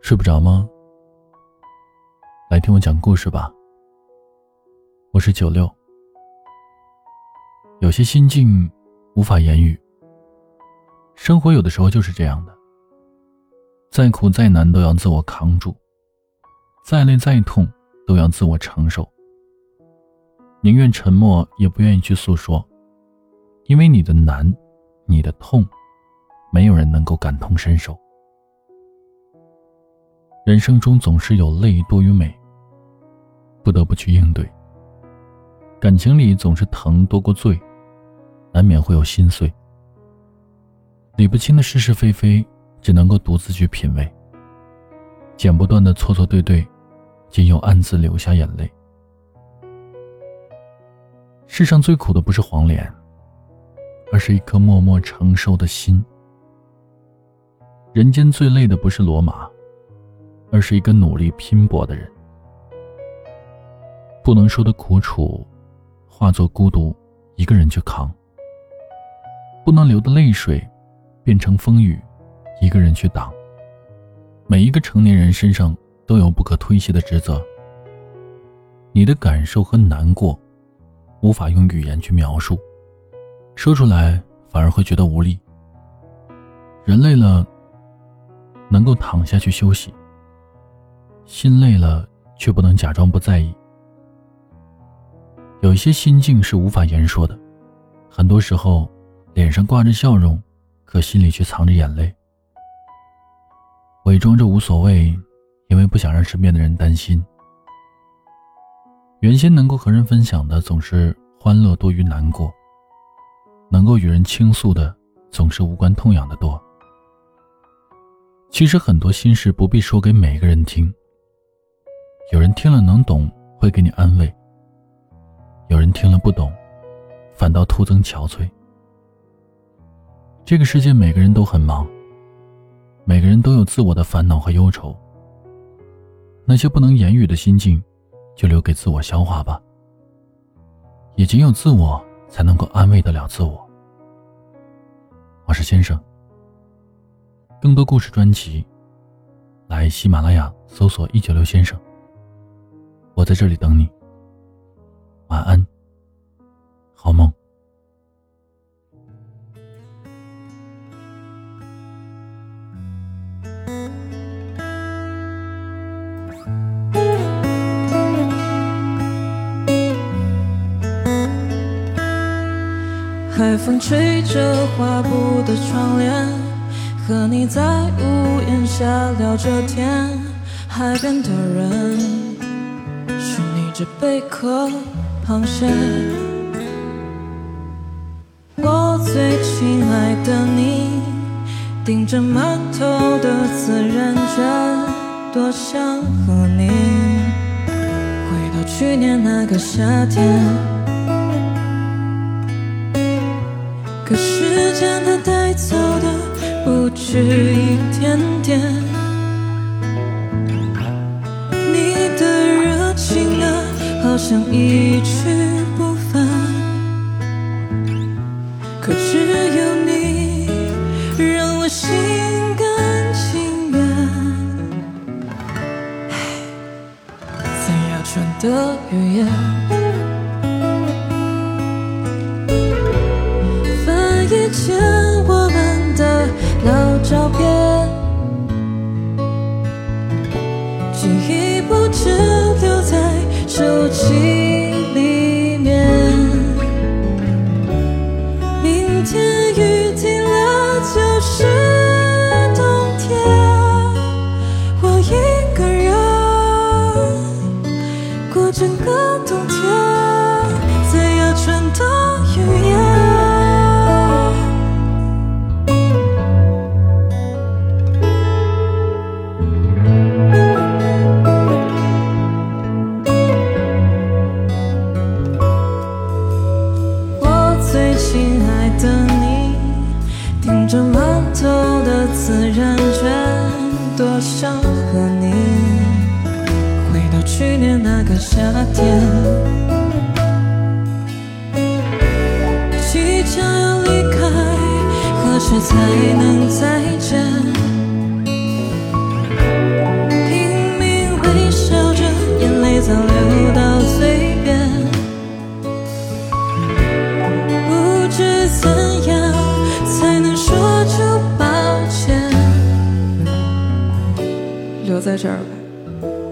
睡不着吗？来听我讲故事吧。我是九六。有些心境无法言语。生活有的时候就是这样的，再苦再难都要自我扛住，再累再痛都要自我承受。宁愿沉默，也不愿意去诉说，因为你的难，你的痛，没有人能够感同身受。人生中总是有泪多于美，不得不去应对。感情里总是疼多过醉，难免会有心碎。理不清的是是非非，只能够独自去品味。剪不断的错错对对，仅有暗自流下眼泪。世上最苦的不是黄连，而是一颗默默承受的心。人间最累的不是罗马。而是一个努力拼搏的人，不能说的苦楚，化作孤独，一个人去扛；不能流的泪水，变成风雨，一个人去挡。每一个成年人身上都有不可推卸的职责。你的感受和难过，无法用语言去描述，说出来反而会觉得无力。人累了，能够躺下去休息。心累了，却不能假装不在意。有一些心境是无法言说的，很多时候，脸上挂着笑容，可心里却藏着眼泪。伪装着无所谓，因为不想让身边的人担心。原先能够和人分享的，总是欢乐多于难过；能够与人倾诉的，总是无关痛痒的多。其实很多心事不必说给每个人听。有人听了能懂，会给你安慰；有人听了不懂，反倒徒增憔悴。这个世界每个人都很忙，每个人都有自我的烦恼和忧愁。那些不能言语的心境，就留给自我消化吧。也仅有自我，才能够安慰得了自我。我是先生。更多故事专辑，来喜马拉雅搜索“一九六先生”。我在这里等你。晚安，好梦。海风吹着画布的窗帘，和你在屋檐下聊着天，海边的人。着贝壳、螃蟹，我最亲爱的你，盯着满头的自然卷，多想和你回到去年那个夏天。可时间它带只一点点，你的热情啊。好像一去不返，可只有你让我心甘情愿。在压穿的语言，翻以前照片，我想和你回到去年那个夏天。即将要离开，何时才能再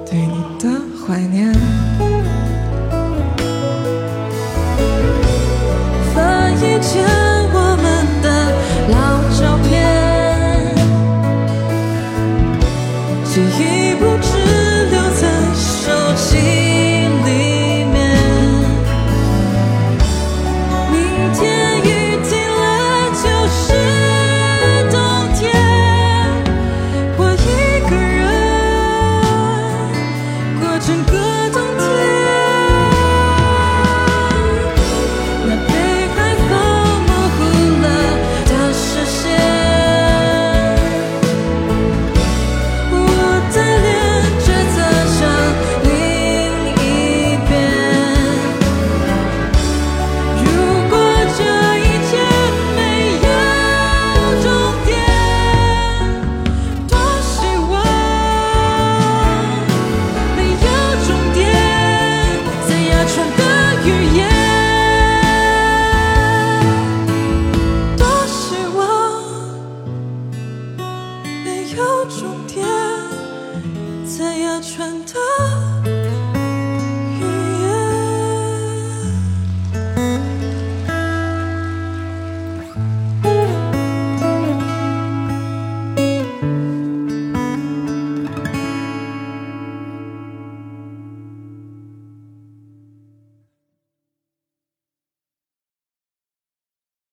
对你的怀念。终点在呀穿的